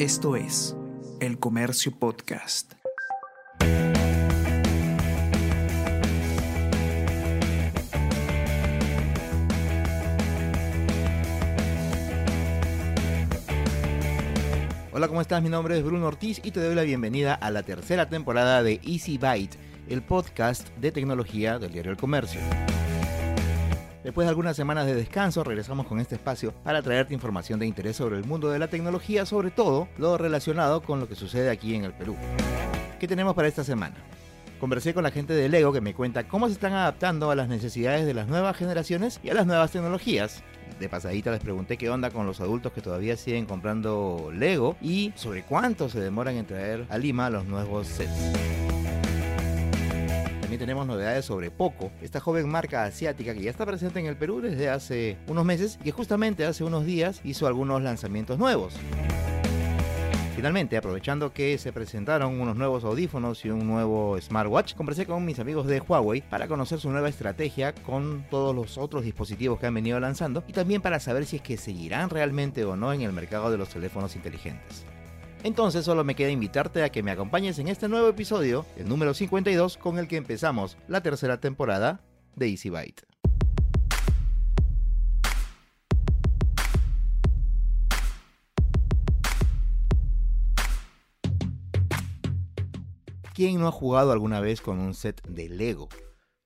Esto es El Comercio Podcast. Hola, ¿cómo estás? Mi nombre es Bruno Ortiz y te doy la bienvenida a la tercera temporada de Easy Byte, el podcast de tecnología del diario El Comercio. Después de algunas semanas de descanso, regresamos con este espacio para traerte información de interés sobre el mundo de la tecnología, sobre todo lo relacionado con lo que sucede aquí en el Perú. ¿Qué tenemos para esta semana? Conversé con la gente de Lego que me cuenta cómo se están adaptando a las necesidades de las nuevas generaciones y a las nuevas tecnologías. De pasadita les pregunté qué onda con los adultos que todavía siguen comprando Lego y sobre cuánto se demoran en traer a Lima los nuevos sets. También tenemos novedades sobre Poco, esta joven marca asiática que ya está presente en el Perú desde hace unos meses y que justamente hace unos días hizo algunos lanzamientos nuevos. Finalmente, aprovechando que se presentaron unos nuevos audífonos y un nuevo smartwatch, conversé con mis amigos de Huawei para conocer su nueva estrategia con todos los otros dispositivos que han venido lanzando y también para saber si es que seguirán realmente o no en el mercado de los teléfonos inteligentes. Entonces solo me queda invitarte a que me acompañes en este nuevo episodio, el número 52, con el que empezamos la tercera temporada de Easy Byte. ¿Quién no ha jugado alguna vez con un set de Lego?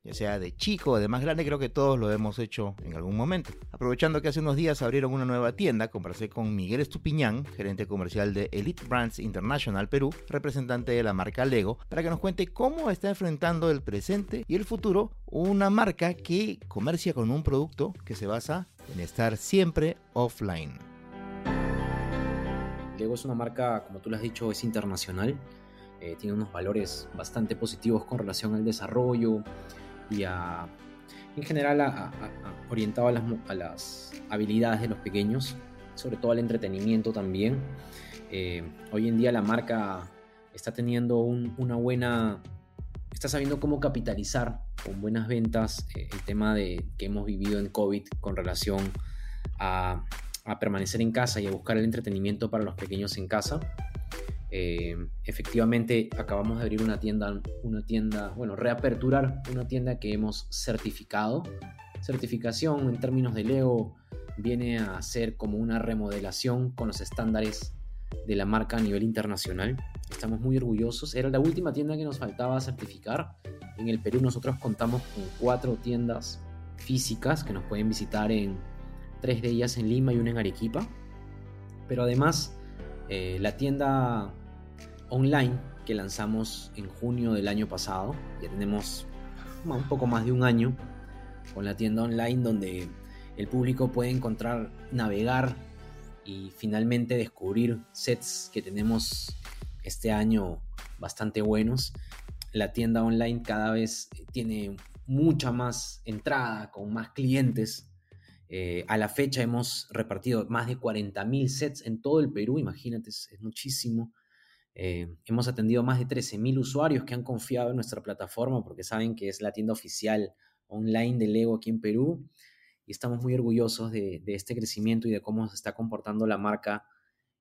Ya sea de chico o de más grande, creo que todos lo hemos hecho en algún momento. Aprovechando que hace unos días abrieron una nueva tienda, conversé con Miguel Estupiñán, gerente comercial de Elite Brands International Perú, representante de la marca Lego, para que nos cuente cómo está enfrentando el presente y el futuro una marca que comercia con un producto que se basa en estar siempre offline. Lego es una marca, como tú lo has dicho, es internacional. Eh, tiene unos valores bastante positivos con relación al desarrollo, y en general orientado a las, a las, habilidades de los pequeños, sobre todo al entretenimiento también. Eh, hoy en día la marca está teniendo una buena, está sabiendo cómo capitalizar con buenas ventas eh, el tema de que hemos vivido en COVID con relación a, a permanecer en casa y a buscar el entretenimiento para los pequeños en casa. Eh, efectivamente, acabamos de abrir una tienda, una tienda, bueno, reaperturar una tienda que hemos certificado. Certificación en términos de Lego viene a ser como una remodelación con los estándares de la marca a nivel internacional. Estamos muy orgullosos. Era la última tienda que nos faltaba certificar. En el Perú nosotros contamos con cuatro tiendas físicas que nos pueden visitar en tres de ellas en Lima y una en Arequipa. Pero además eh, la tienda online que lanzamos en junio del año pasado. Ya tenemos un poco más de un año con la tienda online donde el público puede encontrar, navegar y finalmente descubrir sets que tenemos este año bastante buenos. La tienda online cada vez tiene mucha más entrada, con más clientes. Eh, a la fecha hemos repartido más de 40.000 sets en todo el Perú, imagínate, es muchísimo. Eh, hemos atendido más de 13.000 usuarios que han confiado en nuestra plataforma porque saben que es la tienda oficial online de Lego aquí en Perú y estamos muy orgullosos de, este crecimiento y de cómo se está comportando la marca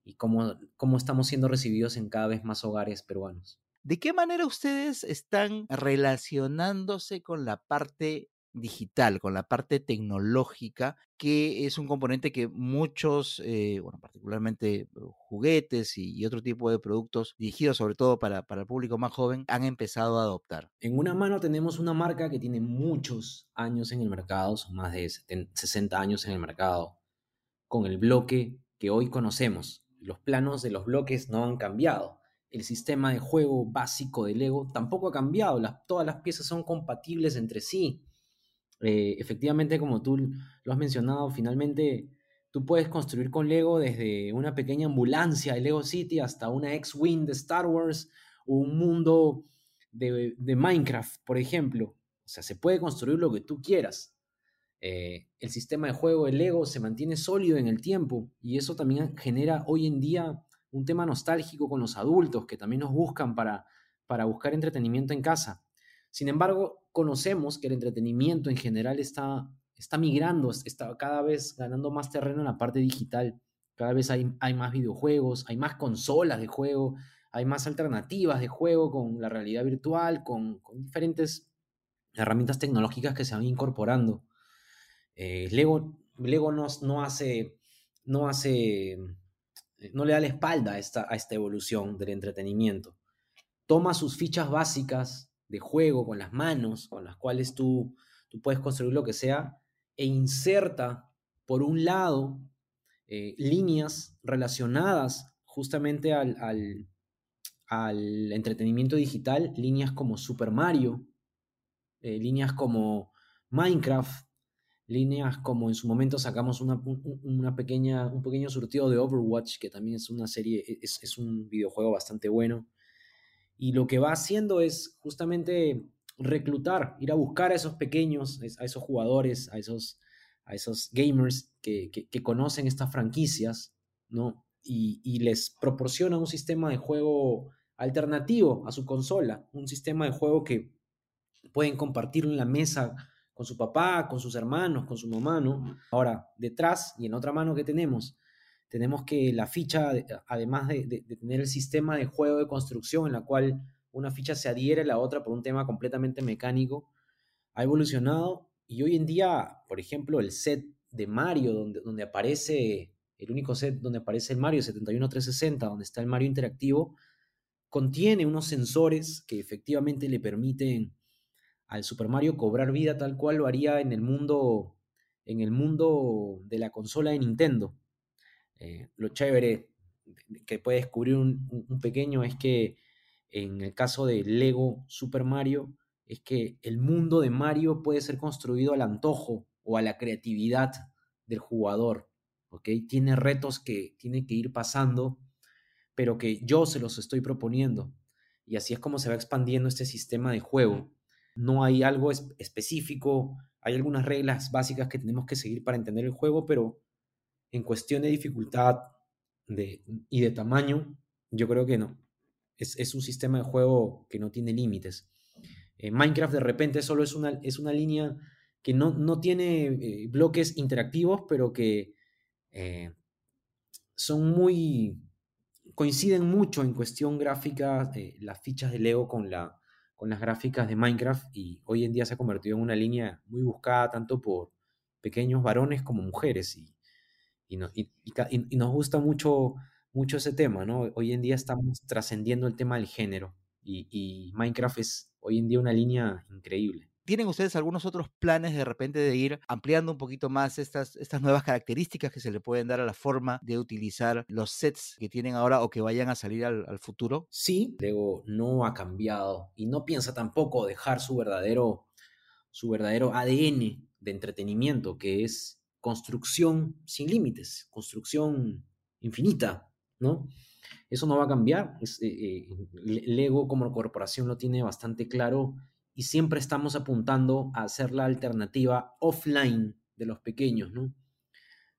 y cómo, cómo estamos siendo recibidos en cada vez más hogares peruanos. ¿De qué manera ustedes están relacionándose con la parte digital, con la parte tecnológica, que es un componente que muchos, eh, bueno, particularmente uh, juguetes y, otro tipo de productos dirigidos sobre todo para, para el público más joven, han empezado a adoptar. En una mano tenemos una marca que tiene muchos años en el mercado, son más de 60 años en el mercado, con el bloque que hoy conocemos. Los planos de los bloques no han cambiado el sistema de juego básico de Lego tampoco ha cambiado. Todas las piezas son compatibles entre sí. Eh, efectivamente, como tú lo has mencionado, finalmente tú puedes construir con Lego desde una pequeña ambulancia de Lego City hasta una X-Wing de Star Wars o un mundo de, Minecraft, por ejemplo. O sea, se puede construir lo que tú quieras. Eh, el sistema de juego de Lego se mantiene sólido en el tiempo y eso también genera hoy en día un tema nostálgico con los adultos que también nos buscan para, para buscar entretenimiento en casa. Sin embargo, conocemos que el entretenimiento en general está, está migrando, está cada vez ganando más terreno en la parte digital. Cada vez hay, hay más videojuegos, hay más consolas de juego, hay más alternativas de juego con la realidad virtual, con, diferentes herramientas tecnológicas que se van incorporando. Eh, Lego, Lego no, no, hace, no hace, no le da la espalda a esta, a esta evolución del entretenimiento. Toma sus fichas básicas de juego con las manos, con las cuales tú, tú puedes construir lo que sea, e inserta, por un lado, eh, líneas relacionadas justamente al, al, entretenimiento digital, líneas como Super Mario, eh, líneas como Minecraft, líneas como en su momento sacamos una, una, pequeña, un pequeño surtido de Overwatch, que también es una serie, es, es un videojuego bastante bueno. Y lo que va haciendo es justamente reclutar, ir a buscar a esos pequeños, a esos jugadores, a esos, gamers que, conocen estas franquicias, ¿no? Y, les proporciona un sistema de juego alternativo a su consola, un sistema de juego que pueden compartir en la mesa con su papá, con sus hermanos, con su mamá, ¿no? Ahora, detrás y en otra mano que tenemos, tenemos que la ficha, además de, tener el sistema de juego de construcción en la cual una ficha se adhiere a la otra por un tema completamente mecánico, ha evolucionado y hoy en día, por ejemplo, el set de Mario, donde, donde aparece, el único set donde aparece el Mario 71360, donde está el Mario interactivo, contiene unos sensores que efectivamente le permiten al Super Mario cobrar vida tal cual lo haría en el mundo, en el mundo de la consola de Nintendo. Eh, lo chévere que puede descubrir un pequeño es que en el caso de Lego Super Mario, es que el mundo de Mario puede ser construido al antojo o a la creatividad del jugador. ¿ok? Tiene retos que tiene que ir pasando, pero que yo se los estoy proponiendo. Y así es como se va expandiendo este sistema de juego. No hay algo específico, hay algunas reglas básicas que tenemos que seguir para entender el juego, pero en cuestión de dificultad y de tamaño, yo creo que no es, un sistema de juego que no tiene límites. Eh, Minecraft de repente solo es una, es una línea que no, no tiene eh, bloques interactivos, pero que eh, son muy, coinciden mucho en cuestión gráfica las fichas de Lego con, la, con las gráficas de Minecraft y hoy en día se ha convertido en una línea muy buscada tanto por pequeños varones como mujeres y, y nos gusta mucho mucho ese tema, ¿no? Hoy en día estamos trascendiendo el tema del género y, Minecraft es hoy en día una línea increíble. ¿Tienen ustedes algunos otros planes de repente de ir ampliando un poquito más estas, estas nuevas características que se le pueden dar a la forma de utilizar los sets que tienen ahora o que vayan a salir al, al futuro? Sí, Lego no ha cambiado y no piensa tampoco dejar su verdadero, su verdadero ADN de entretenimiento, que es construcción sin límites, construcción infinita, ¿no? Eso no va a cambiar. Eh, eh, Lego como corporación lo tiene bastante claro y siempre estamos apuntando a hacer la alternativa offline de los pequeños, ¿no?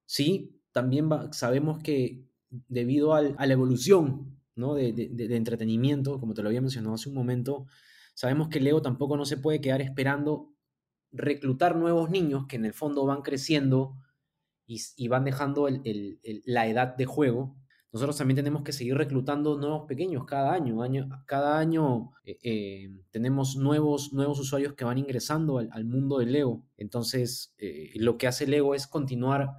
Sí, también sabemos que debido a la evolución de, de, entretenimiento, como te lo había mencionado hace un momento, sabemos que Lego tampoco no se puede quedar esperando reclutar nuevos niños que en el fondo van creciendo y, van dejando la edad de juego nosotros también tenemos que seguir reclutando nuevos pequeños cada año. año cada año eh, eh, tenemos nuevos, nuevos usuarios que van ingresando al, mundo del Lego. Entonces, eh, lo que hace Lego es continuar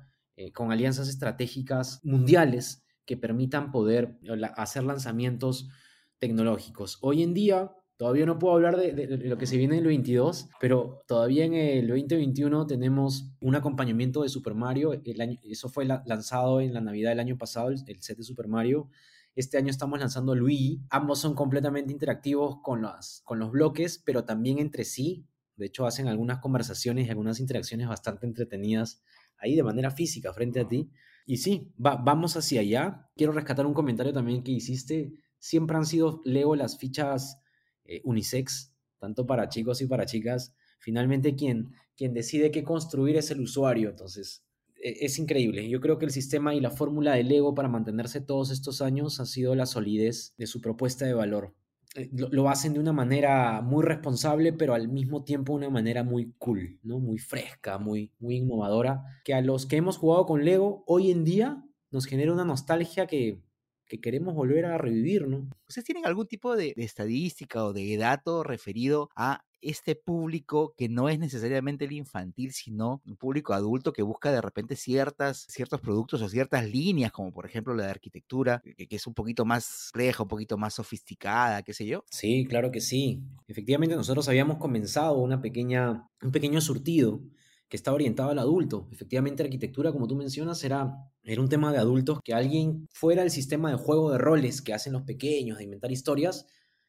con alianzas estratégicas mundiales que permitan poder hacer lanzamientos tecnológicos. Hoy en día, Todavía no puedo hablar de, lo que se viene en el 22, pero todavía en el 2021 tenemos un acompañamiento de Super Mario. El año, eso fue lanzado en la Navidad del año pasado, el, set de Super Mario. Este año estamos lanzando Luigi. Ambos son completamente interactivos con, las, con los bloques, pero también entre sí. De hecho, hacen algunas conversaciones y algunas interacciones bastante entretenidas ahí de manera física frente a ti. Y sí, vamos hacia allá. Quiero rescatar un comentario también que hiciste. Siempre han sido, leo las fichas eh, unisex, tanto para chicos y para chicas. Finalmente quien, quien decide qué construir es el usuario, entonces e, es increíble. Yo creo que el sistema y la fórmula del Lego para mantenerse todos estos años ha sido la solidez de su propuesta de valor. Eh, lo, hacen de una manera muy responsable, pero al mismo tiempo una manera muy cool, ¿no? Muy fresca, muy, muy innovadora, que a los que hemos jugado con Lego hoy en día nos genera una nostalgia que, que queremos volver a revivir, ¿no? ¿Ustedes tienen algún tipo de, de estadística o de dato referido a este público que no es necesariamente el infantil, sino un público adulto que busca de repente ciertas, ciertos productos o ciertas líneas, como por ejemplo la de arquitectura, que, que es un poquito más compleja, un poquito más sofisticada, qué sé yo? Sí, claro que sí. Efectivamente, nosotros habíamos comenzado una pequeña, un pequeño surtido que está orientado al adulto. Efectivamente, arquitectura, como tú mencionas, era, era un tema de adultos que alguien fuera del sistema de juego de roles que hacen los pequeños, de inventar historias,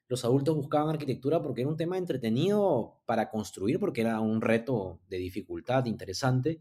los adultos buscaban arquitectura porque era un tema entretenido para construir, porque era un reto de dificultad interesante,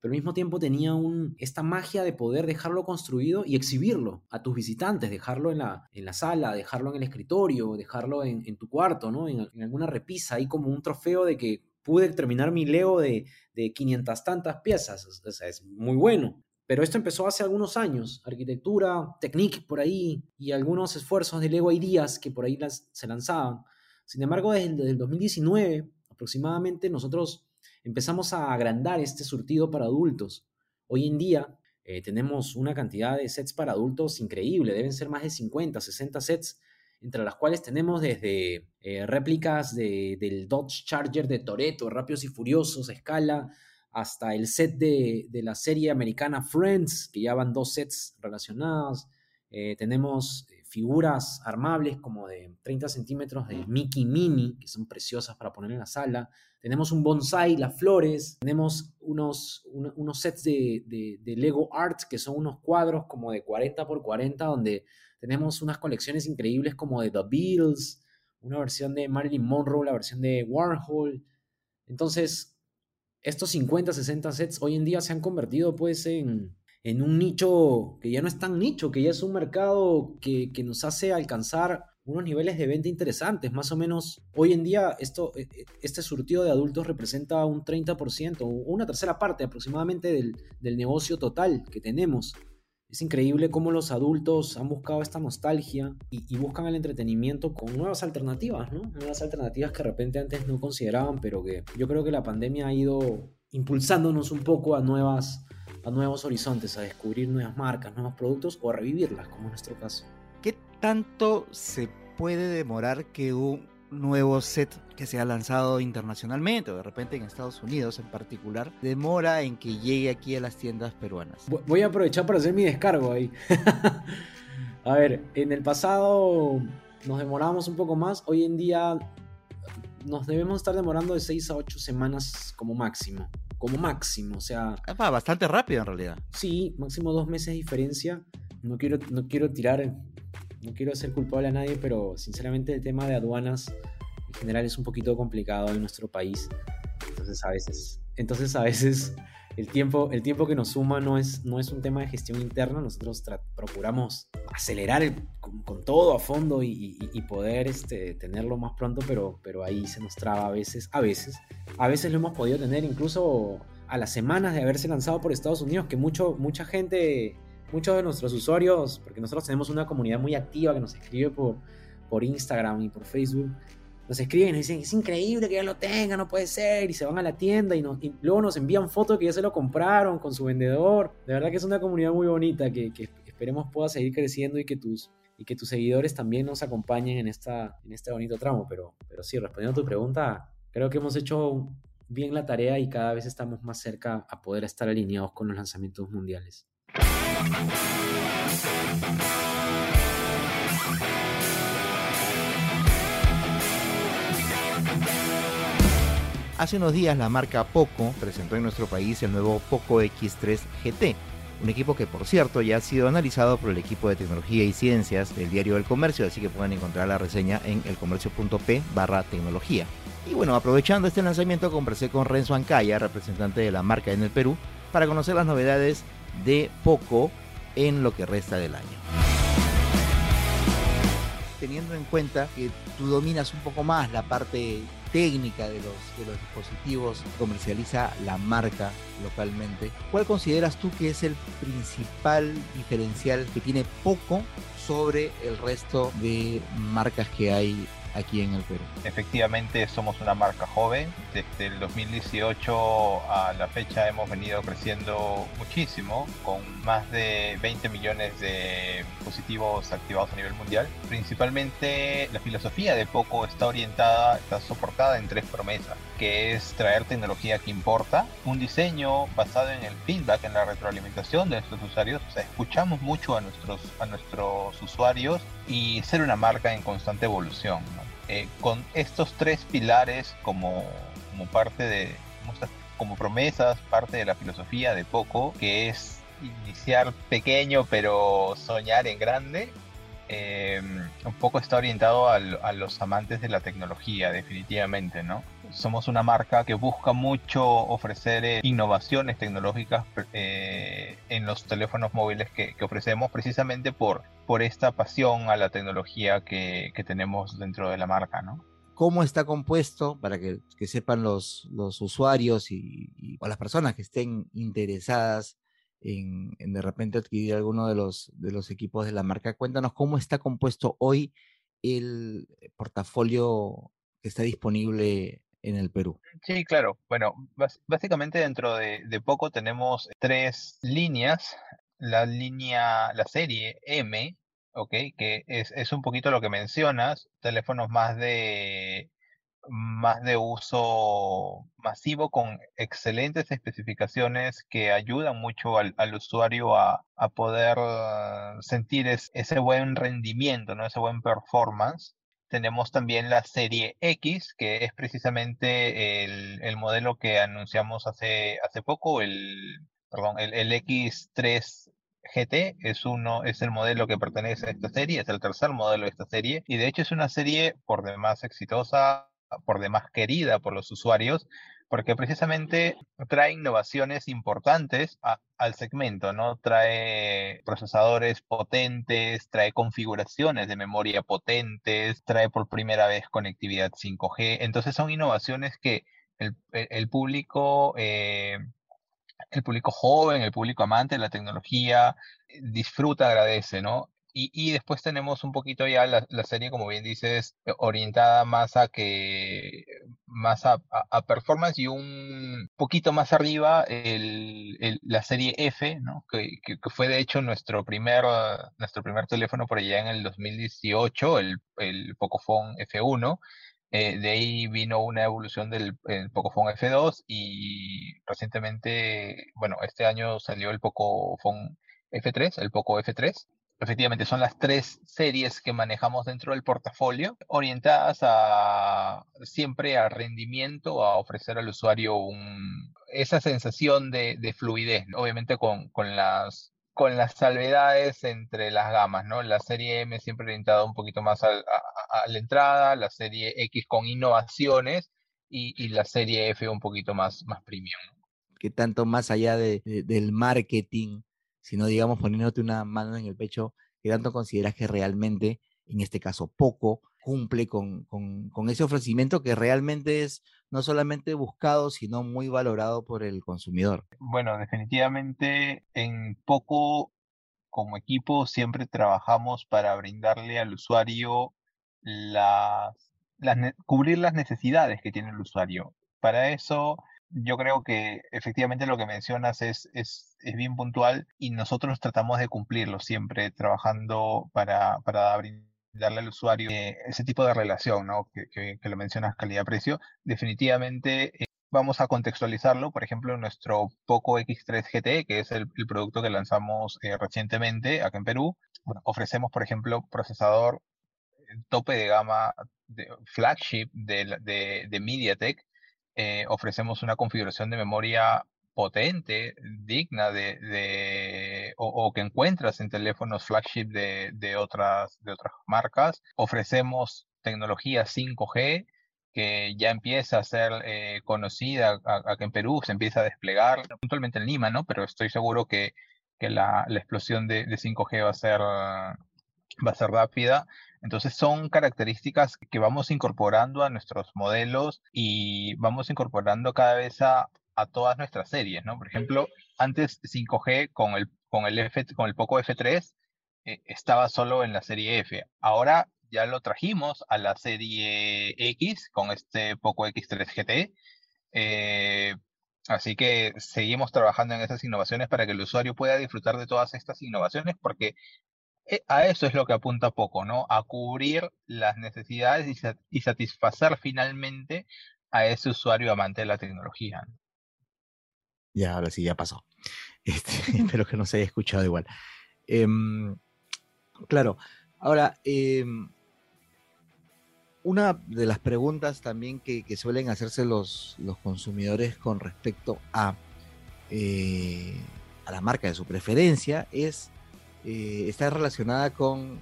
pero al mismo tiempo tenía un, esta magia de poder dejarlo construido y exhibirlo a tus visitantes, dejarlo en la, en la sala, dejarlo en el escritorio, dejarlo en, en tu cuarto, ¿no? En, en, alguna repisa, ahí como un trofeo de que pude terminar mi Lego de, de 500 tantas piezas. O sea, es muy bueno. Pero esto empezó hace algunos años. Arquitectura, Technique por ahí y algunos esfuerzos de Lego Ideas que por ahí las, se lanzaban. Sin embargo, desde, desde el 2019 aproximadamente nosotros empezamos a agrandar este surtido para adultos. Hoy en día eh, tenemos una cantidad de sets para adultos increíble. Deben ser más de 50, 60 sets entre las cuales tenemos desde eh, réplicas de, del Dodge Charger de Toretto, Rápidos y Furiosos, escala, hasta el set de, de, la serie americana Friends, que ya van dos sets relacionados. Eh, tenemos figuras armables como de 30 centímetros de Mickey Mini, que son preciosas para poner en la sala. Tenemos un bonsai, las flores. Tenemos unos, un, unos sets de, de, de, Lego Art, que son unos cuadros como de 40 por 40, donde tenemos unas colecciones increíbles como de The Beatles, una versión de Marilyn Monroe, la versión de Warhol. Entonces, estos 50, 60 sets hoy en día se han convertido pues en, en un nicho que ya no es tan nicho, que ya es un mercado que, que, nos hace alcanzar unos niveles de venta interesantes. Más o menos, hoy en día esto, este surtido de adultos representa un 30%, o una tercera parte aproximadamente del, del negocio total que tenemos. Es increíble cómo los adultos han buscado esta nostalgia y, buscan el entretenimiento con nuevas alternativas, ¿no? Nuevas alternativas que de repente antes no consideraban, pero que yo creo que la pandemia ha ido impulsándonos un poco a nuevas a nuevos horizontes, a descubrir nuevas marcas, nuevos productos o a revivirlas, como en nuestro caso. ¿Qué tanto se puede demorar que un nuevo set que se ha lanzado internacionalmente o de repente en Estados Unidos en particular demora en que llegue aquí a las tiendas peruanas? Voy a aprovechar para hacer mi descargo ahí. a ver, en el pasado nos demoramos un poco más, hoy en día nos debemos estar demorando de 6 a 8 semanas como máximo como máximo, o sea... Bastante rápido en realidad. Sí, máximo dos meses de diferencia. No quiero, no quiero tirar, no quiero ser culpable a nadie, pero sinceramente el tema de aduanas en general es un poquito complicado en nuestro país. Entonces a veces, entonces a veces el tiempo, el tiempo que nos suma no es, no es un tema de gestión interna, nosotros procuramos acelerar el, con, con, todo a fondo y, y, y, poder este, tenerlo más pronto, pero, pero ahí se nos traba a veces, a veces. A veces lo hemos podido tener incluso a las semanas de haberse lanzado por Estados Unidos, que mucho, mucha gente, muchos de nuestros usuarios, porque nosotros tenemos una comunidad muy activa que nos escribe por, por Instagram y por Facebook, nos escriben y nos dicen, es increíble que ya lo tenga, no puede ser, y se van a la tienda y, nos, y luego nos envían fotos que ya se lo compraron con su vendedor. De verdad que es una comunidad muy bonita que, que esperemos pueda seguir creciendo y que tus, y que tus seguidores también nos acompañen en, esta, en este bonito tramo. Pero, pero sí, respondiendo a tu pregunta, creo que hemos hecho bien la tarea y cada vez estamos más cerca a poder estar alineados con los lanzamientos mundiales. Hace unos días la marca Poco presentó en nuestro país el nuevo Poco X3 GT, un equipo que por cierto ya ha sido analizado por el equipo de tecnología y ciencias del diario El Comercio, así que pueden encontrar la reseña en elcomercio.p barra tecnología. Y bueno, aprovechando este lanzamiento conversé con Renzo Ancaya, representante de la marca en el Perú, para conocer las novedades de Poco en lo que resta del año. Teniendo en cuenta que tú dominas un poco más la parte técnica de los, de los dispositivos comercializa la marca localmente, ¿cuál consideras tú que es el principal diferencial que tiene Poco sobre el resto de marcas que hay aquí en el Perú. Efectivamente somos una marca joven. Desde el 2018 a la fecha hemos venido creciendo muchísimo, con más de 20 millones de dispositivos activados a nivel mundial. Principalmente la filosofía de Poco está orientada, está soportada en tres promesas, que es traer tecnología que importa, un diseño basado en el feedback, en la retroalimentación de nuestros usuarios, o sea, escuchamos mucho a nuestros, a nuestros usuarios y ser una marca en constante evolución. Eh, con estos tres pilares como, como parte de, como promesas, parte de la filosofía de Poco, que es iniciar pequeño pero soñar en grande, eh, un poco está orientado a, los amantes de la tecnología, definitivamente, ¿no? Somos una marca que busca mucho ofrecer eh, innovaciones tecnológicas eh, en los teléfonos móviles que, ofrecemos, precisamente por, por esta pasión a la tecnología que, tenemos dentro de la marca, ¿no? ¿Cómo está compuesto para que, sepan los, los usuarios y, o las personas que estén interesadas en, de repente adquirir alguno de los, de los equipos de la marca. Cuéntanos cómo está compuesto hoy el portafolio que está disponible en el Perú. Sí, claro. Bueno, básicamente dentro de, poco tenemos tres líneas. La línea, la serie M, ¿ok? Que es, un poquito lo que mencionas, teléfonos más de más de uso masivo con excelentes especificaciones que ayudan mucho al, usuario a, poder sentir ese buen rendimiento, ¿no? ese buen performance. Tenemos también la serie X, que es precisamente el, modelo que anunciamos hace, hace poco, el, perdón, el, el X3 GT es uno, es el modelo que pertenece a esta serie, es el tercer modelo de esta serie, y de hecho es una serie por demás exitosa, por demás querida por los usuarios, porque precisamente trae innovaciones importantes al segmento, ¿no? Trae procesadores potentes, trae configuraciones de memoria potentes, trae por primera vez conectividad 5G. Entonces son innovaciones que el, público, eh, el público joven, el público amante de la tecnología, disfruta, agradece, ¿no? Y, después tenemos un poquito ya la, serie, como bien dices, eh, orientada más a que más a, performance y un poquito más arriba el, la serie F, ¿no? Que, fue de hecho nuestro primer, nuestro primer teléfono por allá en el 2018, el, el Pocophone F1. Eh, de ahí vino una evolución del Pocophone F2 y recientemente, bueno, este año salió el Pocophone F3, el Poco F3, efectivamente son las tres series que manejamos dentro del portafolio, orientadas a siempre al rendimiento, a ofrecer al usuario un, esa sensación de, fluidez, obviamente con, las con las salvedades entre las gamas, ¿no? La serie M siempre orientada un poquito más a, la entrada, la serie X con innovaciones y, la serie F un poquito más, más premium. Que tanto más allá del marketing sino digamos poniéndote una mano en el pecho, que tanto consideras que realmente, en este caso poco, cumple con, con, ese ofrecimiento que realmente es no solamente buscado, sino muy valorado por el consumidor. Bueno, definitivamente en poco como equipo siempre trabajamos para brindarle al usuario las, las, cubrir las necesidades que tiene el usuario. Para eso yo creo que efectivamente lo que mencionas es, es, es, bien puntual y nosotros tratamos de cumplirlo siempre trabajando para, para brindarle al usuario eh, ese tipo de relación, ¿no? Que, que, lo mencionas calidad-precio. Definitivamente eh, vamos a contextualizarlo, por ejemplo, en nuestro Poco X3 GT, que es el, producto que lanzamos eh, recientemente acá en Perú. Ofrecemos, por ejemplo, procesador tope de gama flagship de, de, de MediaTek eh, ofrecemos una configuración de memoria potente, digna de, o, que encuentras en teléfonos flagship de, otras, de otras marcas. Ofrecemos tecnología 5G que ya empieza a ser eh, conocida acá en Perú, se empieza a desplegar, puntualmente en Lima, ¿no? Pero estoy seguro que, la, explosión de, 5G va a ser, va a ser rápida entonces son características que vamos incorporando a nuestros modelos y vamos incorporando cada vez a, todas nuestras series, ¿no? Por ejemplo, antes 5G con el, con el, F, con el Poco F3 eh, estaba solo en la serie F. Ahora ya lo trajimos a la serie X con este Poco X3 GT. Eh, así que seguimos trabajando en esas innovaciones para que el usuario pueda disfrutar de todas estas innovaciones porque a eso es lo que apunta poco, ¿no? A cubrir las necesidades y, satisfacer finalmente a ese usuario amante de la tecnología. Ya, ahora sí, ya pasó. Este, espero que no se haya escuchado igual. Em, claro, ahora, em, una de las preguntas también que, suelen hacerse los, los, consumidores con respecto a, eh, a la marca de su preferencia es, eh, está relacionada con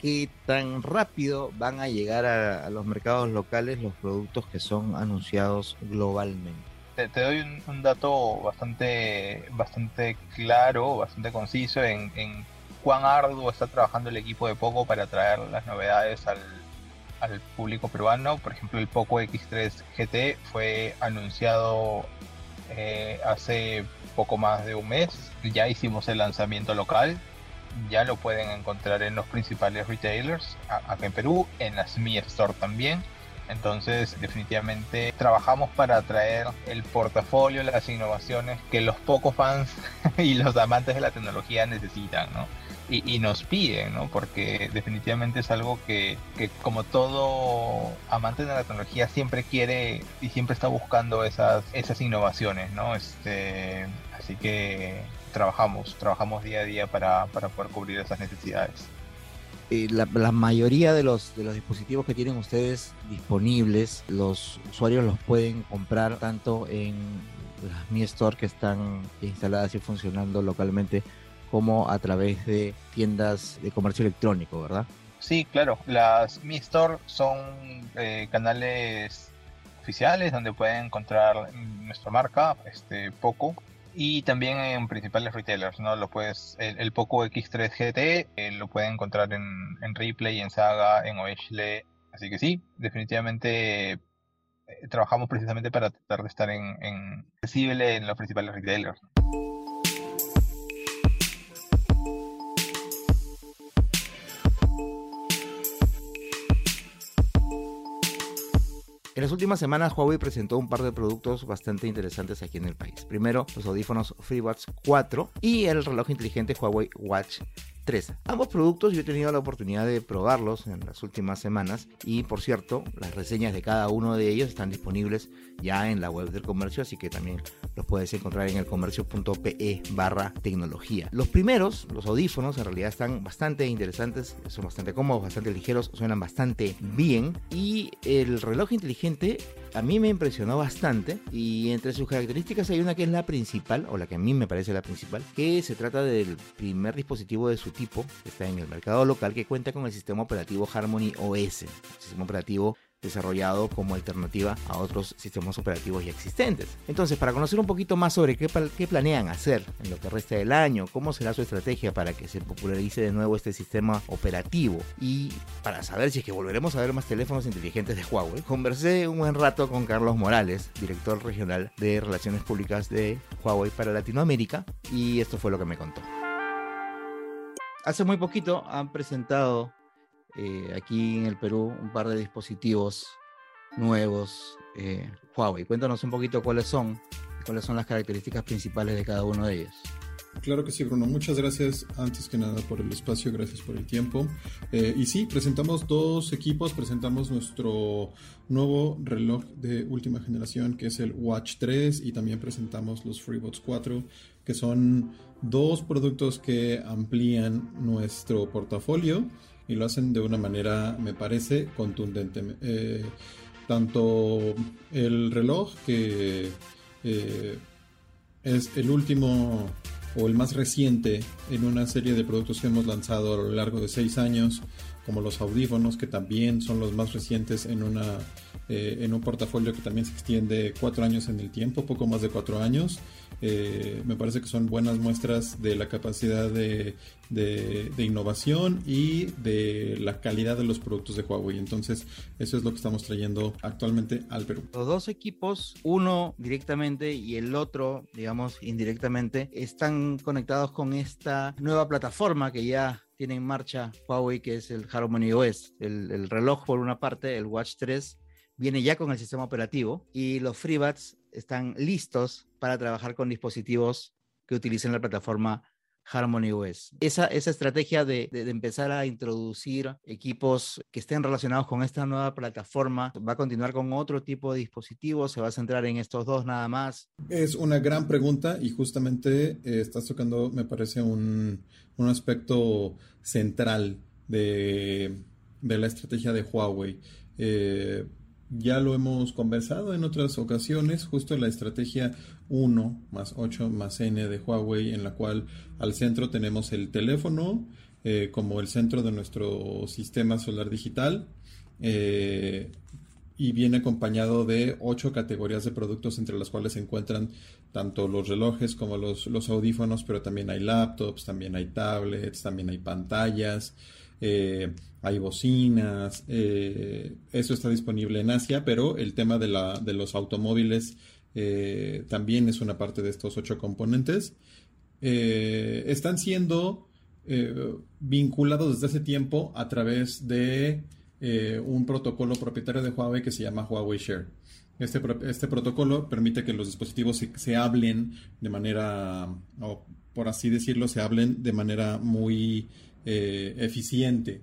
qué tan rápido van a llegar a, los mercados locales los productos que son anunciados globalmente. Te, doy un, dato bastante, bastante claro, bastante conciso en, cuán arduo está trabajando el equipo de Poco para traer las novedades al, al público peruano. Por ejemplo, el Poco X3 GT fue anunciado eh, hace poco más de un mes. Ya hicimos el lanzamiento local. Ya lo pueden encontrar en los principales retailers acá en Perú, en la SMI Store también. Entonces, definitivamente trabajamos para traer el portafolio, las innovaciones que los pocos fans y los amantes de la tecnología necesitan, ¿no? y, nos piden, ¿no? Porque definitivamente es algo que, que, como todo amante de la tecnología siempre quiere y siempre está buscando esas, esas innovaciones, ¿no? Este, así que trabajamos, trabajamos día a día para, para poder cubrir esas necesidades. La, la, mayoría de los, de los dispositivos que tienen ustedes disponibles, los usuarios los pueden comprar tanto en las Mi Store que están instaladas y funcionando localmente como a través de tiendas de comercio electrónico, ¿verdad? Sí, claro. Las Mi Store son eh, canales oficiales donde pueden encontrar nuestra marca, este Poco, y también en principales retailers, ¿no? Lo puedes, el, Poco X3 GT eh, lo pueden encontrar en, en Replay, en Saga, en Oeshle, así que sí, definitivamente eh, trabajamos precisamente para tratar de estar en, en accesible en los principales retailers. En las últimas semanas Huawei presentó un par de productos bastante interesantes aquí en el país. Primero, los audífonos FreeBuds 4 y el reloj inteligente Huawei Watch Ambos productos yo he tenido la oportunidad de probarlos en las últimas semanas y por cierto, las reseñas de cada uno de ellos están disponibles ya en la web del comercio, así que también los puedes encontrar en el comercio.pe barra tecnología. Los primeros, los audífonos, en realidad están bastante interesantes, son bastante cómodos, bastante ligeros, suenan bastante bien y el reloj inteligente a mí me impresionó bastante y entre sus características hay una que es la principal, o la que a mí me parece la principal, que se trata del primer dispositivo de su tipo que está en el mercado local que cuenta con el sistema operativo Harmony OS, sistema operativo desarrollado como alternativa a otros sistemas operativos ya existentes. Entonces, para conocer un poquito más sobre qué, planean hacer en lo que resta del año, cómo será su estrategia para que se popularice de nuevo este sistema operativo y para saber si es que volveremos a ver más teléfonos inteligentes de Huawei, conversé un buen rato con Carlos Morales, director regional de Relaciones Públicas de Huawei para Latinoamérica, y esto fue lo que me contó. Hace muy poquito han presentado eh, aquí en el Perú un par de dispositivos nuevos eh, Huawei. Cuéntanos un poquito cuáles son, cuáles son las características principales de cada uno de ellos. Claro que sí, Bruno. Muchas gracias antes que nada por el espacio, gracias por el tiempo. Eh, y sí, presentamos dos equipos, presentamos nuestro nuevo reloj de última generación que es el Watch 3 y también presentamos los FreeBots 4, que son dos productos que amplían nuestro portafolio y lo hacen de una manera, me parece, contundente. Eh, tanto el reloj, que eh, es el último o el más reciente en una serie de productos que hemos lanzado a lo largo de seis años, como los audífonos, que también son los más recientes en, una, eh, en un portafolio que también se extiende cuatro años en el tiempo, poco más de cuatro años. Eh, me parece que son buenas muestras de la capacidad de, innovación y de la calidad de los productos de Huawei. Entonces, eso es lo que estamos trayendo actualmente al Perú. Los dos equipos, uno directamente y el otro, digamos, indirectamente, están conectados con esta nueva plataforma que ya tiene en marcha Huawei, que es el Harmony OS. El, el reloj por una parte, el Watch 3, viene ya con el sistema operativo y los FreeBuds están listos para trabajar con dispositivos que utilicen la plataforma Harmony OS. Esa, esa estrategia de, de, de, empezar a introducir equipos que estén relacionados con esta nueva plataforma va a continuar con otro tipo de dispositivos, se va a centrar en estos dos nada más. Es una gran pregunta y justamente eh, estás tocando, me parece, un, un aspecto central de, de, la estrategia de Huawei. Eh, ya lo hemos conversado en otras ocasiones, justo la estrategia 1 más 8 más N de Huawei, en la cual al centro tenemos el teléfono eh, como el centro de nuestro sistema solar digital. Eh, y viene acompañado de ocho categorías de productos entre las cuales se encuentran tanto los relojes como los, los audífonos, pero también hay laptops, también hay tablets, también hay pantallas, eh, hay bocinas, eh, eso está disponible en Asia, pero el tema de, la, de los automóviles eh, también es una parte de estos ocho componentes. Están siendo vinculados desde hace tiempo a través de un protocolo propietario de Huawei que se llama Huawei Share. Este, este protocolo permite que los dispositivos se hablen de manera, o por así decirlo, se hablen de manera muy eh, eficiente.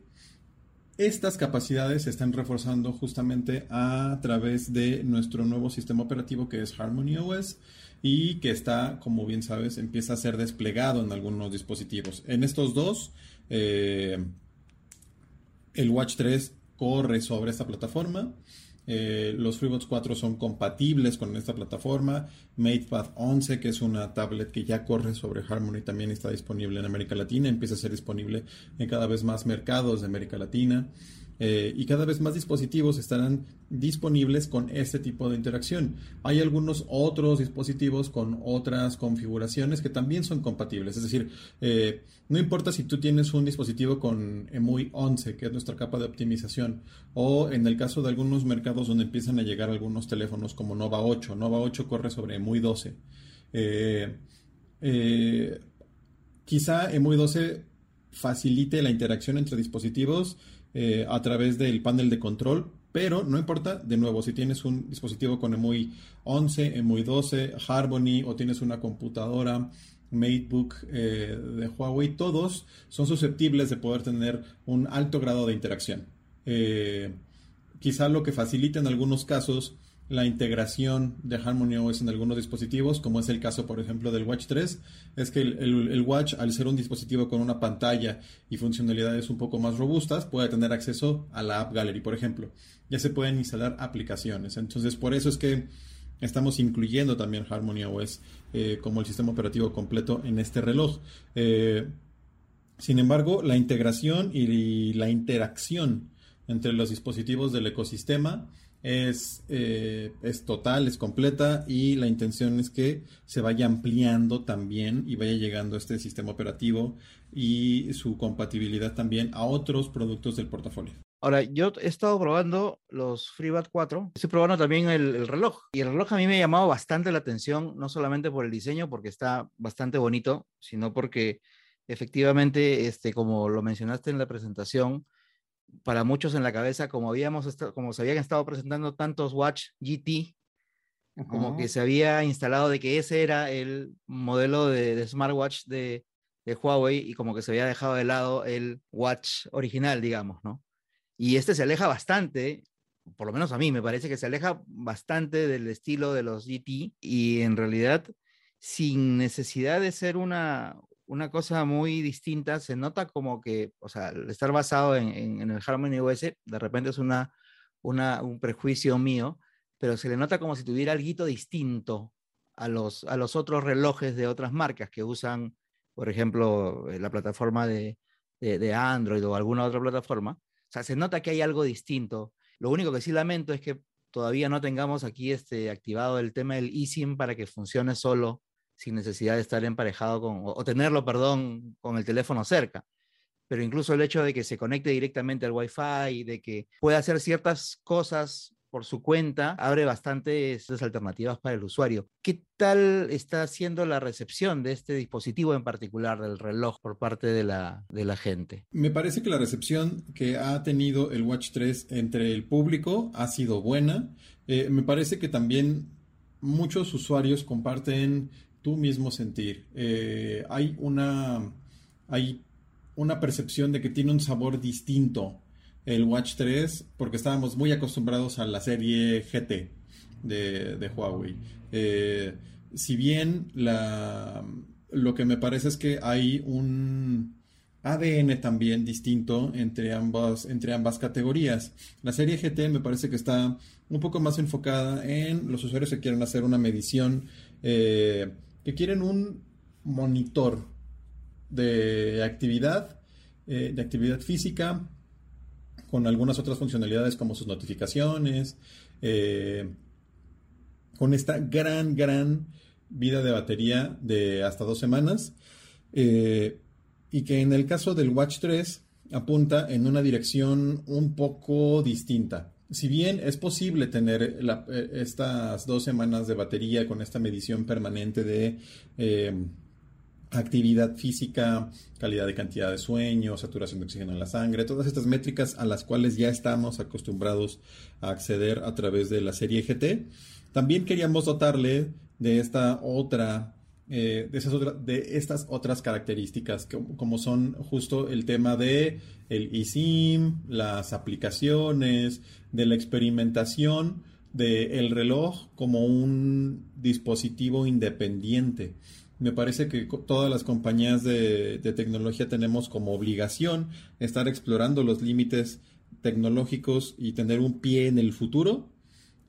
Estas capacidades se están reforzando justamente a través de nuestro nuevo sistema operativo que es Harmony OS y que está, como bien sabes, empieza a ser desplegado en algunos dispositivos. En estos dos, eh, el Watch 3 corre sobre esta plataforma eh, los FreeBuds 4 son compatibles con esta plataforma. MatePad 11, que es una tablet que ya corre sobre Harmony, también está disponible en América Latina. Empieza a ser disponible en cada vez más mercados de América Latina. Eh, y cada vez más dispositivos estarán disponibles con este tipo de interacción. Hay algunos otros dispositivos con otras configuraciones que también son compatibles. Es decir, eh, no importa si tú tienes un dispositivo con EMUI 11, que es nuestra capa de optimización, o en el caso de algunos mercados donde empiezan a llegar algunos teléfonos como Nova 8. Nova 8 corre sobre EMUI 12. Eh, quizá EMUI 12 facilite la interacción entre dispositivos eh, a través del panel de control, pero no importa, de nuevo, si tienes un dispositivo con EMUI 11, EMUI 12, Harmony o tienes una computadora MateBook eh, de Huawei, todos son susceptibles de poder tener un alto grado de interacción. Eh, quizá lo que facilita en algunos casos la integración de Harmony OS en algunos dispositivos, como es el caso, por ejemplo, del Watch 3, es que el, Watch, al ser un dispositivo con una pantalla y funcionalidades un poco más robustas, puede tener acceso a la App Gallery, por ejemplo. Ya se pueden instalar aplicaciones. Entonces, por eso es que estamos incluyendo también Harmony OS eh, como el sistema operativo completo en este reloj. Eh, sin embargo, la integración y la interacción entre los dispositivos del ecosistema es, eh, es total, es completa y la intención es que se vaya ampliando también y vaya llegando este sistema operativo y su compatibilidad también a otros productos del portafolio. Ahora, yo he estado probando los FreeBuds 4, estoy probando también el, el, reloj y el reloj a mí me ha llamado bastante la atención, no solamente por el diseño, porque está bastante bonito, sino porque efectivamente, este, como lo mencionaste en la presentación, para muchos en la cabeza, como habíamos estado, como se habían estado presentando tantos Watch GT, uh -huh. como que se había instalado de que ese era el modelo de, de smartwatch de, de, Huawei y como que se había dejado de lado el Watch original, digamos, ¿no? Y este se aleja bastante, por lo menos a mí me parece que se aleja bastante del estilo de los GT y en realidad sin necesidad de ser una, una cosa muy distinta, se nota como que, o sea, al estar basado en, en, en el Harmony OS, de repente es una, una, un prejuicio mío, pero se le nota como si tuviera algo distinto a los, a los otros relojes de otras marcas que usan, por ejemplo, eh, la plataforma de, de, Android o alguna otra plataforma. O sea, se nota que hay algo distinto. Lo único que sí lamento es que todavía no tengamos aquí este, activado el tema del eSIM para que funcione solo sin necesidad de estar emparejado con, o, tenerlo, perdón, con el teléfono cerca. Pero incluso el hecho de que se conecte directamente al Wi-Fi, de que pueda hacer ciertas cosas, por su cuenta, abre bastantes alternativas para el usuario. ¿Qué tal está siendo la recepción de este dispositivo en particular, del reloj, por parte de la, gente? Me parece que la recepción que ha tenido el Watch 3 entre el público ha sido buena. Eh, me parece que también muchos usuarios comparten tu mismo sentir. Eh, hay una hay una percepción de que tiene un sabor distinto el Watch 3 porque estábamos muy acostumbrados a la serie GT de, Huawei. Eh, si bien la, lo que me parece es que hay un ADN también distinto entre ambas, entre ambas categorías. La serie GT me parece que está un poco más enfocada en los usuarios que quieren hacer una medición, eh, que quieren un monitor de actividad, eh, de actividad física, con algunas otras funcionalidades como sus notificaciones, eh, con esta gran, gran vida de batería de hasta dos semanas, eh, y que en el caso del Watch 3 apunta en una dirección un poco distinta. Si bien es posible tener estas dos semanas de batería con esta medición permanente de actividad física, calidad de cantidad de sueño, saturación de oxígeno en la sangre, todas estas métricas a las cuales ya estamos acostumbrados a acceder a través de la serie GT. También queríamos dotarle de esta otra eh, de, esas de, estas otras características, como son justo el tema de el eSIM, las aplicaciones, de la experimentación del reloj como un dispositivo independiente. Me parece que todas las compañías de, tecnología tenemos como obligación estar explorando los límites tecnológicos y tener un pie en el futuro.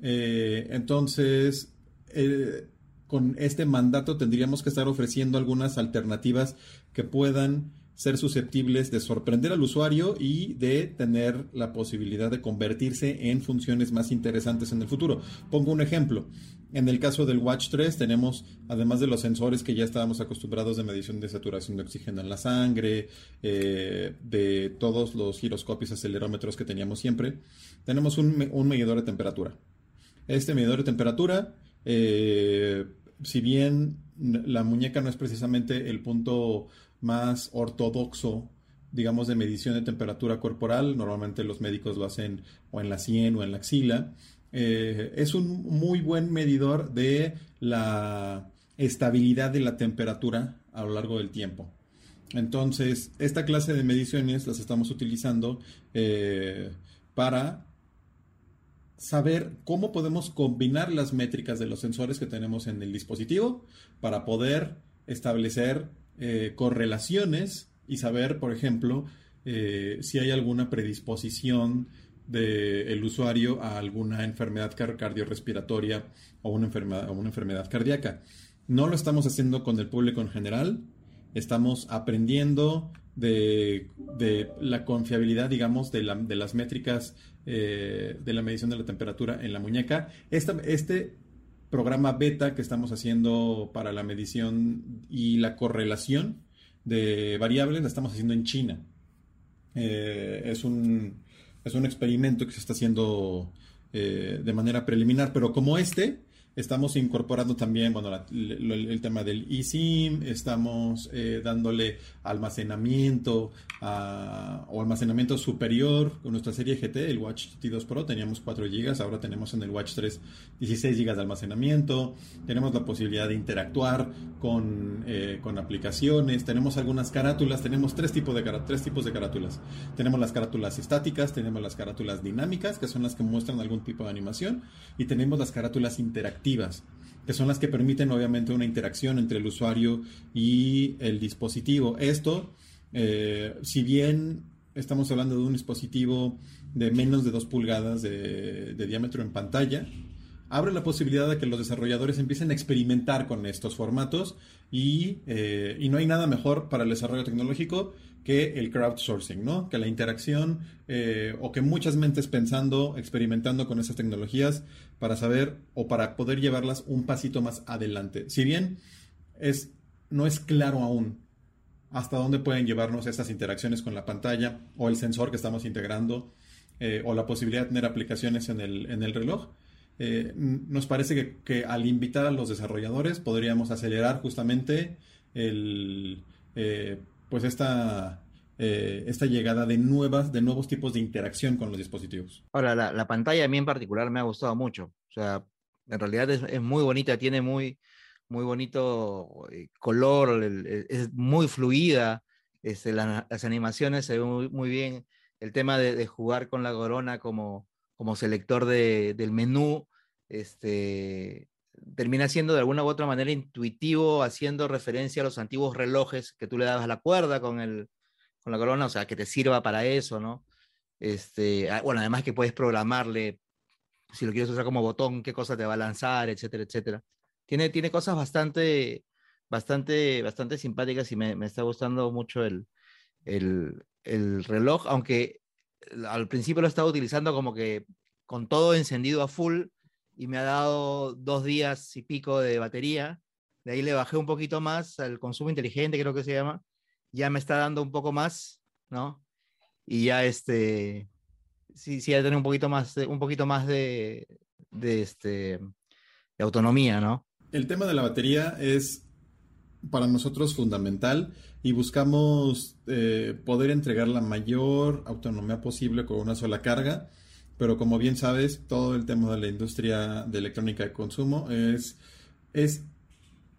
Eh, entonces, eh, con este mandato tendríamos que estar ofreciendo algunas alternativas que puedan ser susceptibles de sorprender al usuario y de tener la posibilidad de convertirse en funciones más interesantes en el futuro. Pongo un ejemplo. En el caso del Watch 3 tenemos, además de los sensores que ya estábamos acostumbrados de medición de saturación de oxígeno en la sangre, eh, de todos los giroscopios acelerómetros que teníamos siempre, tenemos un, medidor de temperatura. Este medidor de temperatura, eh, si bien la muñeca no es precisamente el punto más ortodoxo, digamos, de medición de temperatura corporal. Normalmente los médicos lo hacen o en la sien o en la axila. Eh, es un muy buen medidor de la estabilidad de la temperatura a lo largo del tiempo. Entonces, esta clase de mediciones las estamos utilizando eh, para saber cómo podemos combinar las métricas de los sensores que tenemos en el dispositivo para poder establecer eh, correlaciones y saber, por ejemplo, eh, si hay alguna predisposición del usuario a alguna enfermedad cardiorrespiratoria o una enfermedad, o una enfermedad cardíaca. No lo estamos haciendo con el público en general, estamos aprendiendo de, la confiabilidad, digamos, de, las métricas eh, de la medición de la temperatura en la muñeca. este programa beta que estamos haciendo para la medición y la correlación de variables la estamos haciendo en China. Eh, es, un, es un experimento que se está haciendo eh, de manera preliminar, pero como este, Estamos incorporando también, bueno, el, tema del eSIM, estamos eh, dándole almacenamiento o almacenamiento superior con nuestra serie GT, el Watch T2 Pro, teníamos 4 GB, ahora tenemos en el Watch 3 16 GB de almacenamiento, tenemos la posibilidad de interactuar con, eh, con aplicaciones, tenemos algunas carátulas, tenemos tres tipos, de, tres tipos de carátulas. Tenemos las carátulas estáticas, tenemos las carátulas dinámicas, que son las que muestran algún tipo de animación, y tenemos las carátulas interactivas que son las que permiten obviamente una interacción entre el usuario y el dispositivo. Esto, eh, si bien estamos hablando de un dispositivo de menos de 2 pulgadas de, diámetro en pantalla, abre la posibilidad de que los desarrolladores empiecen a experimentar con estos formatos y, eh, y no hay nada mejor para el desarrollo tecnológico que el crowdsourcing, ¿no? Que la interacción eh, o que muchas mentes pensando, experimentando con esas tecnologías para saber o para poder llevarlas un pasito más adelante. Si bien es, no es claro aún hasta dónde pueden llevarnos estas interacciones con la pantalla o el sensor que estamos integrando eh, o la posibilidad de tener aplicaciones en el, en el reloj. Eh, nos parece que, que, al invitar a los desarrolladores podríamos acelerar justamente el, eh, pues esta, esta llegada de, nuevas, de nuevos tipos de interacción con los dispositivos. Ahora, la, la, pantalla a mí en particular me ha gustado mucho. O sea, en realidad es, es muy bonita, tiene muy, muy bonito color, es muy fluida, este, la, las animaciones se ven muy, muy bien el tema de, de, jugar con la corona como, como selector de, del menú, este, termina siendo de alguna u otra manera intuitivo, haciendo referencia a los antiguos relojes que tú le dabas la cuerda con, el, con la corona, o sea, que te sirva para eso, ¿no? Este, ah, bueno, además que puedes programarle, si lo quieres usar como botón, qué cosa te va a lanzar, etcétera, etcétera. Tiene, tiene cosas bastante, bastante, bastante simpáticas y me, me está gustando mucho el, el, el reloj, aunque al principio lo estaba utilizando como que con todo encendido a full y me ha dado dos días y pico de batería. De ahí le bajé un poquito más al consumo inteligente, creo que se llama. Ya me está dando un poco más, ¿no? Y ya este, sí, sí, ya tener un poquito más, un poquito más de, de, este, de autonomía, ¿no? El tema de la batería es para nosotros fundamental y buscamos eh, poder entregar la mayor autonomía posible con una sola carga. Pero como bien sabes, todo el tema de la industria de electrónica de consumo es, es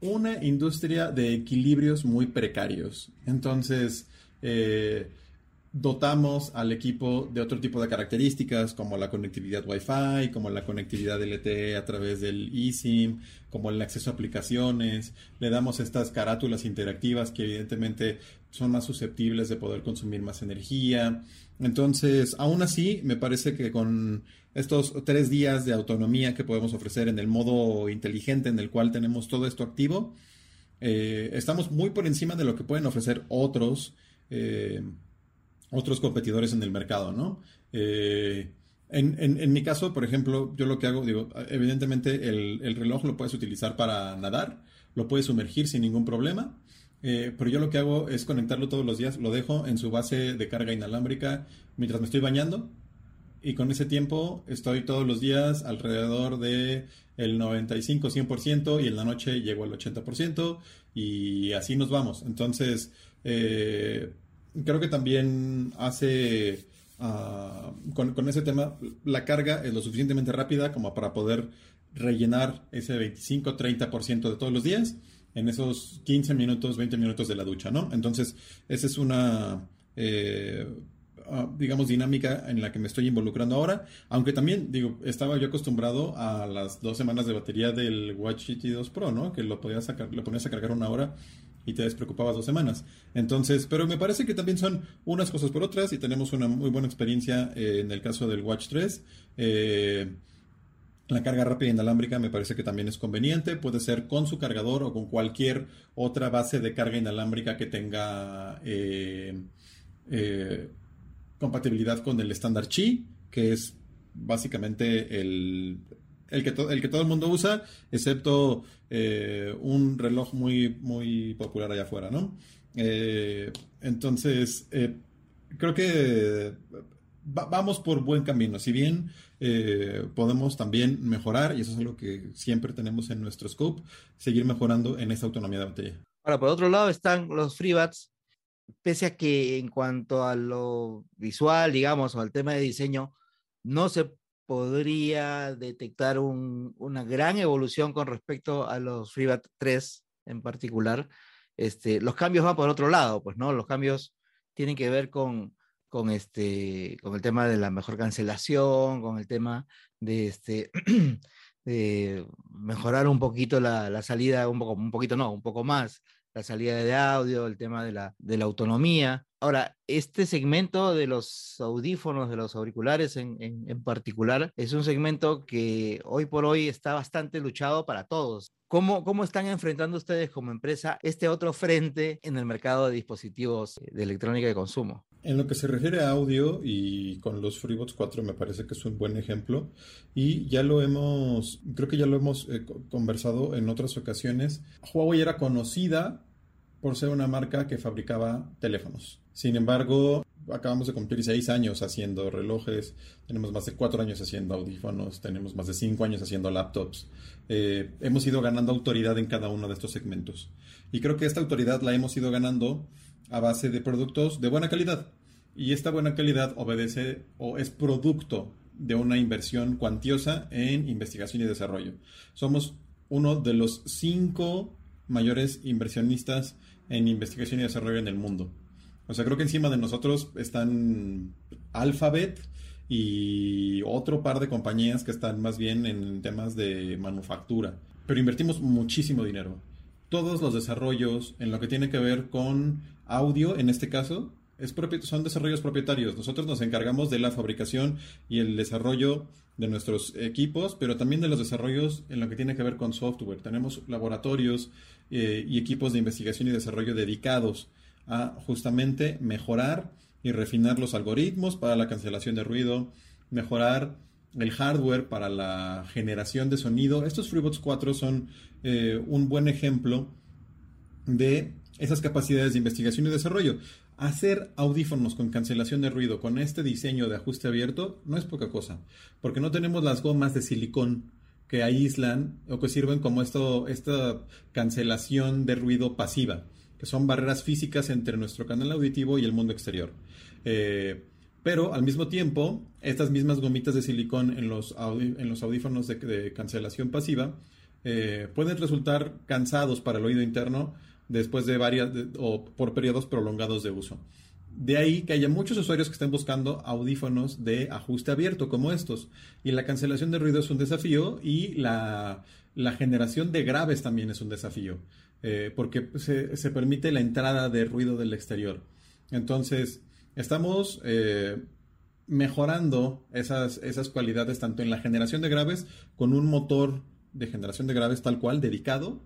una industria de equilibrios muy precarios. Entonces, eh, dotamos al equipo de otro tipo de características como la conectividad Wi-Fi, como la conectividad LTE a través del eSIM, como el acceso a aplicaciones, le damos estas carátulas interactivas que evidentemente son más susceptibles de poder consumir más energía. Entonces, aún así, me parece que con estos tres días de autonomía que podemos ofrecer en el modo inteligente en el cual tenemos todo esto activo, eh, estamos muy por encima de lo que pueden ofrecer otros. Eh, otros competidores en el mercado, ¿no? Eh, en, en, en, mi caso, por ejemplo, yo lo que hago, digo, evidentemente el, el, reloj lo puedes utilizar para nadar, lo puedes sumergir sin ningún problema, eh, pero yo lo que hago es conectarlo todos los días, lo dejo en su base de carga inalámbrica mientras me estoy bañando y con ese tiempo estoy todos los días alrededor de el 95-100% y en la noche llego al 80% y así nos vamos. Entonces, eh, creo que también hace uh, con, ese tema, la carga es lo suficientemente rápida como para poder rellenar ese 25-30% de todos los días en esos 15 minutos, 20 minutos de la ducha, ¿no? Entonces, esa es una, eh, uh, digamos, dinámica en la que me estoy involucrando ahora, aunque también, digo, estaba yo acostumbrado a las dos semanas de batería del Watch GT 2 Pro, ¿no? Que lo podías sacar, lo ponías a cargar una hora y te despreocupabas dos semanas. Entonces, pero me parece que también son unas cosas por otras y tenemos una muy buena experiencia eh, en el caso del Watch 3. Eh, la carga rápida inalámbrica me parece que también es conveniente. Puede ser con su cargador o con cualquier otra base de carga inalámbrica que tenga eh, compatibilidad con el estándar Qi, que es básicamente el, el que, el que todo el mundo usa, excepto eh, un reloj muy, muy popular allá afuera, ¿no? Eh, entonces, eh, creo que va, vamos por buen camino. Si bien podemos también mejorar, y eso es algo que siempre tenemos en nuestro scope, seguir mejorando en esa autonomía de batería. Ahora, por otro lado están los FreeBuds, pese a que en cuanto a lo visual, digamos, o al tema de diseño, no se podría detectar un, una gran evolución con respecto a los FreeBat 3 en particular. Este, los cambios van por otro lado, pues, ¿no? Los cambios tienen que ver con, con, este, con el tema de la mejor cancelación, con el tema de, este, de mejorar un poquito la, la salida, un, poco, un poquito no, un poco más, la salida de audio, el tema de la, de la autonomía. Ahora, este segmento de los audífonos, de los auriculares en, en, particular, es un segmento que hoy por hoy está bastante luchado para todos. ¿Cómo, ¿Cómo están enfrentando ustedes como empresa este otro frente en el mercado de dispositivos de electrónica de consumo? En lo que se refiere a audio y con los FreeBuds 4 me parece que es un buen ejemplo y ya lo hemos, creo que ya lo hemos eh, conversado en otras ocasiones. Huawei era conocida por ser una marca que fabricaba teléfonos. Sin embargo, acabamos de cumplir seis años haciendo relojes, tenemos más de cuatro años haciendo audífonos, tenemos más de cinco años haciendo laptops. Eh, hemos ido ganando autoridad en cada uno de estos segmentos. Y creo que esta autoridad la hemos ido ganando a base de productos de buena calidad. Y esta buena calidad obedece o es producto de una inversión cuantiosa en investigación y desarrollo. Somos uno de los cinco mayores inversionistas en investigación y desarrollo en el mundo. O sea, creo que encima de nosotros están Alphabet y otro par de compañías que están más bien en temas de manufactura. Pero invertimos muchísimo dinero. Todos los desarrollos en lo que tiene que ver con audio, en este caso, son desarrollos propietarios. Nosotros nos encargamos de la fabricación y el desarrollo de nuestros equipos, pero también de los desarrollos en lo que tiene que ver con software. Tenemos laboratorios eh, y equipos de investigación y desarrollo dedicados a justamente mejorar y refinar los algoritmos para la cancelación de ruido, mejorar el hardware para la generación de sonido. Estos FreeBots 4 son eh, un buen ejemplo de esas capacidades de investigación y desarrollo. Hacer audífonos con cancelación de ruido con este diseño de ajuste abierto no es poca cosa, porque no tenemos las gomas de silicón que aíslan o que sirven como esto, esta cancelación de ruido pasiva que son barreras físicas entre nuestro canal auditivo y el mundo exterior. Eh, pero al mismo tiempo, estas mismas gomitas de silicón en los, en los audífonos de, cancelación pasiva eh, pueden resultar cansados para el oído interno después de varias o por periodos prolongados de uso. De ahí que haya muchos usuarios que estén buscando audífonos de ajuste abierto como estos. Y la cancelación de ruido es un desafío y la, la generación de graves también es un desafío. Eh, porque se, permite la entrada de ruido del exterior. Entonces, estamos eh, mejorando esas, esas cualidades tanto en la generación de graves con un motor de generación de graves tal cual, dedicado,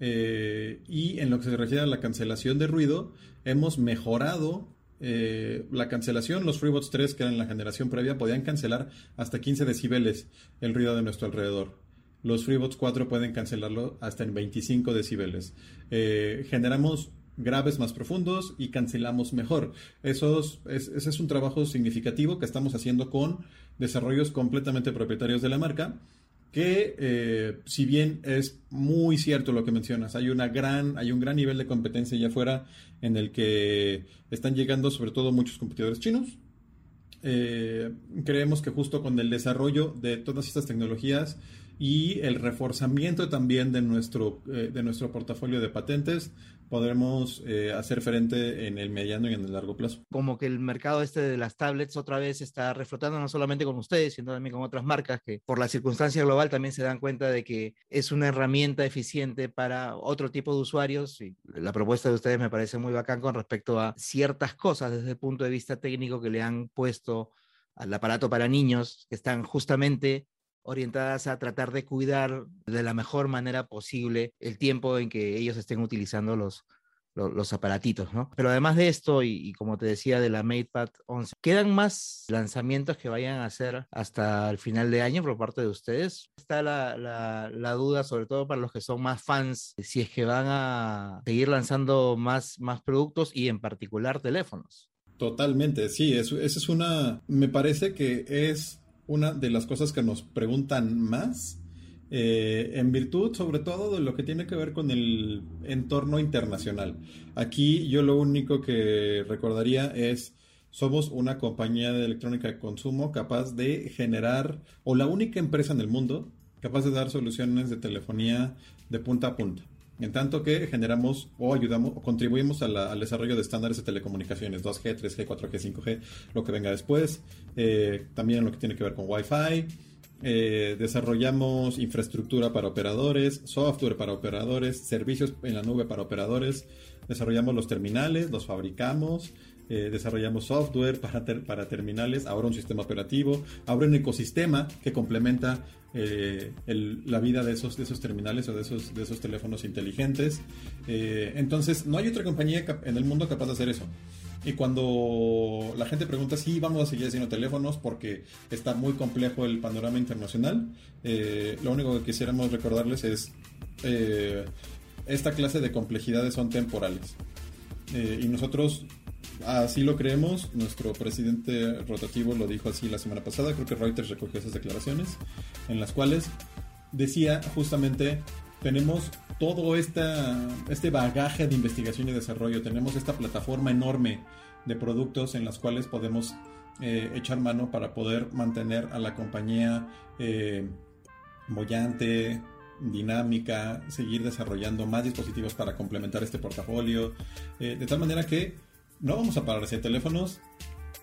eh, y en lo que se refiere a la cancelación de ruido, hemos mejorado la cancelación. Los FreeBots 3, que eran la generación previa, podían cancelar hasta 15 decibeles el ruido de nuestro alrededor. Los FreeBots 4 pueden cancelarlo hasta en 25 decibeles. Eh, generamos graves más profundos y cancelamos mejor. Ese es un trabajo significativo que estamos haciendo con desarrollos completamente propietarios de la marca que eh, si bien es muy cierto lo que mencionas, hay una gran, hay un gran nivel de competencia allá afuera en el que están llegando sobre todo muchos competidores chinos. Eh, creemos que justo con el desarrollo de todas estas tecnologías y el reforzamiento también de nuestro, eh, de nuestro portafolio de patentes, podremos eh, hacer frente en el mediano y en el largo plazo. Como que el mercado este de las tablets otra vez está reflotando no solamente con ustedes, sino también con otras marcas que por la circunstancia global también se dan cuenta de que es una herramienta eficiente para otro tipo de usuarios la propuesta de ustedes me parece muy bacán con respecto a ciertas cosas desde el punto de vista técnico que le han puesto al aparato para niños que están justamente orientadas a tratar de cuidar de la mejor manera posible el tiempo en que ellos estén utilizando los, los, aparatitos, ¿no? Pero además de esto, y, como te decía, de la MatePad 11, ¿quedan más lanzamientos que vayan a hacer hasta el final de año por parte de ustedes? Está la, la, duda, sobre todo para los que son más fans, si es que van a seguir lanzando más, más productos y en particular teléfonos. Totalmente, sí, eso, esa es una, me parece que es una de las cosas que nos preguntan más, eh, en virtud sobre todo de lo que tiene que ver con el entorno internacional. Aquí yo lo único que recordaría es, somos una compañía de electrónica de consumo capaz de generar, o la única empresa en el mundo capaz de dar soluciones de telefonía de punta a punta. En tanto que generamos o ayudamos o contribuimos al desarrollo de estándares de telecomunicaciones 2G, 3G, 4G, 5G, lo que venga después. Eh, también lo que tiene que ver con Wi-Fi. Eh, desarrollamos infraestructura para operadores, software para operadores, servicios en la nube para operadores. Desarrollamos los terminales, los fabricamos. Eh, desarrollamos software para, para terminales, ahora un sistema operativo, ahora un ecosistema que complementa eh, la vida de esos, de esos terminales o de esos, de esos teléfonos inteligentes. Eh, entonces, no hay otra compañía en el mundo capaz de hacer eso. Y cuando la gente pregunta si vamos a seguir haciendo teléfonos porque está muy complejo el panorama internacional, lo único que quisiéramos recordarles es esta clase de complejidades son temporales. y nosotros así lo creemos. Nuestro presidente rotativo lo dijo así la semana pasada. Creo que Reuters recogió esas declaraciones en las cuales decía justamente tenemos todo esta, este bagaje de investigación y desarrollo, tenemos esta plataforma enorme de productos en las cuales podemos eh, echar mano para poder mantener a la compañía eh, dinámica, seguir desarrollando más dispositivos para complementar este portafolio, eh, de tal manera que no vamos a parar de hacer teléfonos,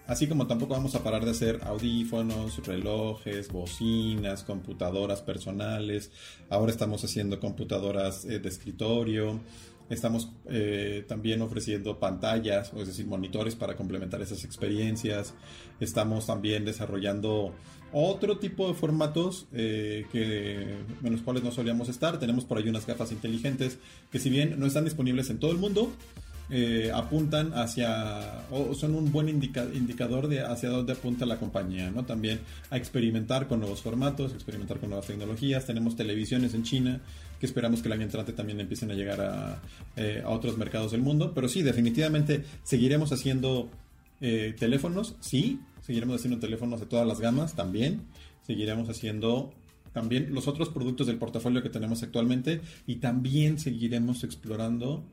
así como tampoco vamos a parar de hacer audífonos, relojes, bocinas, computadoras personales, ahora estamos haciendo computadoras eh, de escritorio, Estamos eh, también ofreciendo pantallas, es decir, monitores para complementar esas experiencias. Estamos también desarrollando otro tipo de formatos eh, que, en los cuales no solíamos estar. Tenemos por ahí unas gafas inteligentes que si bien no están disponibles en todo el mundo, eh, apuntan hacia, o son un buen indicador de hacia dónde apunta la compañía, ¿no? También a experimentar con nuevos formatos, experimentar con nuevas tecnologías. Tenemos televisiones en China que esperamos que el año entrante también empiecen a llegar a, eh, a otros mercados del mundo. Pero sí, definitivamente seguiremos haciendo eh, teléfonos, sí, seguiremos haciendo teléfonos de todas las gamas también. Seguiremos haciendo también los otros productos del portafolio que tenemos actualmente y también seguiremos explorando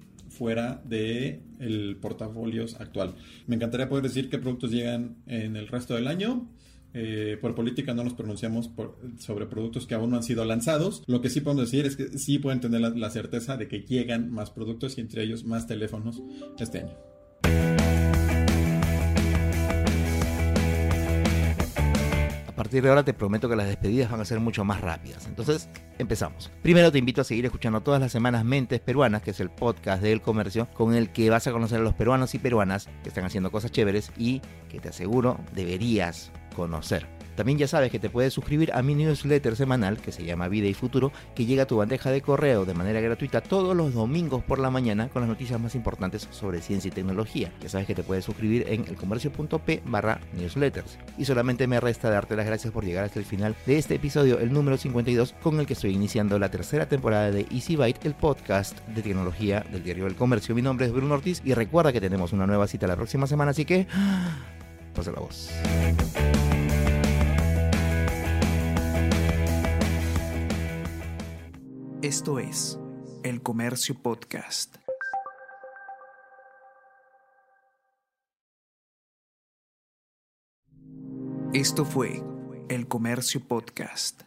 fuera de el portafolio actual. Me encantaría poder decir qué productos llegan en el resto del año. Eh, por política no nos pronunciamos sobre productos que aún no han sido lanzados. Lo que sí podemos decir es que sí pueden tener la certeza de que llegan más productos y entre ellos más teléfonos este año. Partir de ahora te prometo que las despedidas van a ser mucho más rápidas. Entonces, empezamos. Primero te invito a seguir escuchando todas las semanas Mentes Peruanas, que es el podcast del comercio, con el que vas a conocer a los peruanos y peruanas que están haciendo cosas chéveres y que te aseguro deberías conocer. También ya sabes que te puedes suscribir a mi newsletter semanal que se llama Vida y Futuro, que llega a tu bandeja de correo de manera gratuita todos los domingos por la mañana con las noticias más importantes sobre ciencia y tecnología. Ya sabes que te puedes suscribir en elcomercio.p barra newsletters. Y solamente me resta darte las gracias por llegar hasta el final de este episodio, el número 52, con el que estoy iniciando la tercera temporada de Easy Byte, el podcast de tecnología del diario El Comercio. Mi nombre es Bruno Ortiz y recuerda que tenemos una nueva cita la próxima semana, así que... Pasa la voz. Esto es El Comercio Podcast. Esto fue El Comercio Podcast.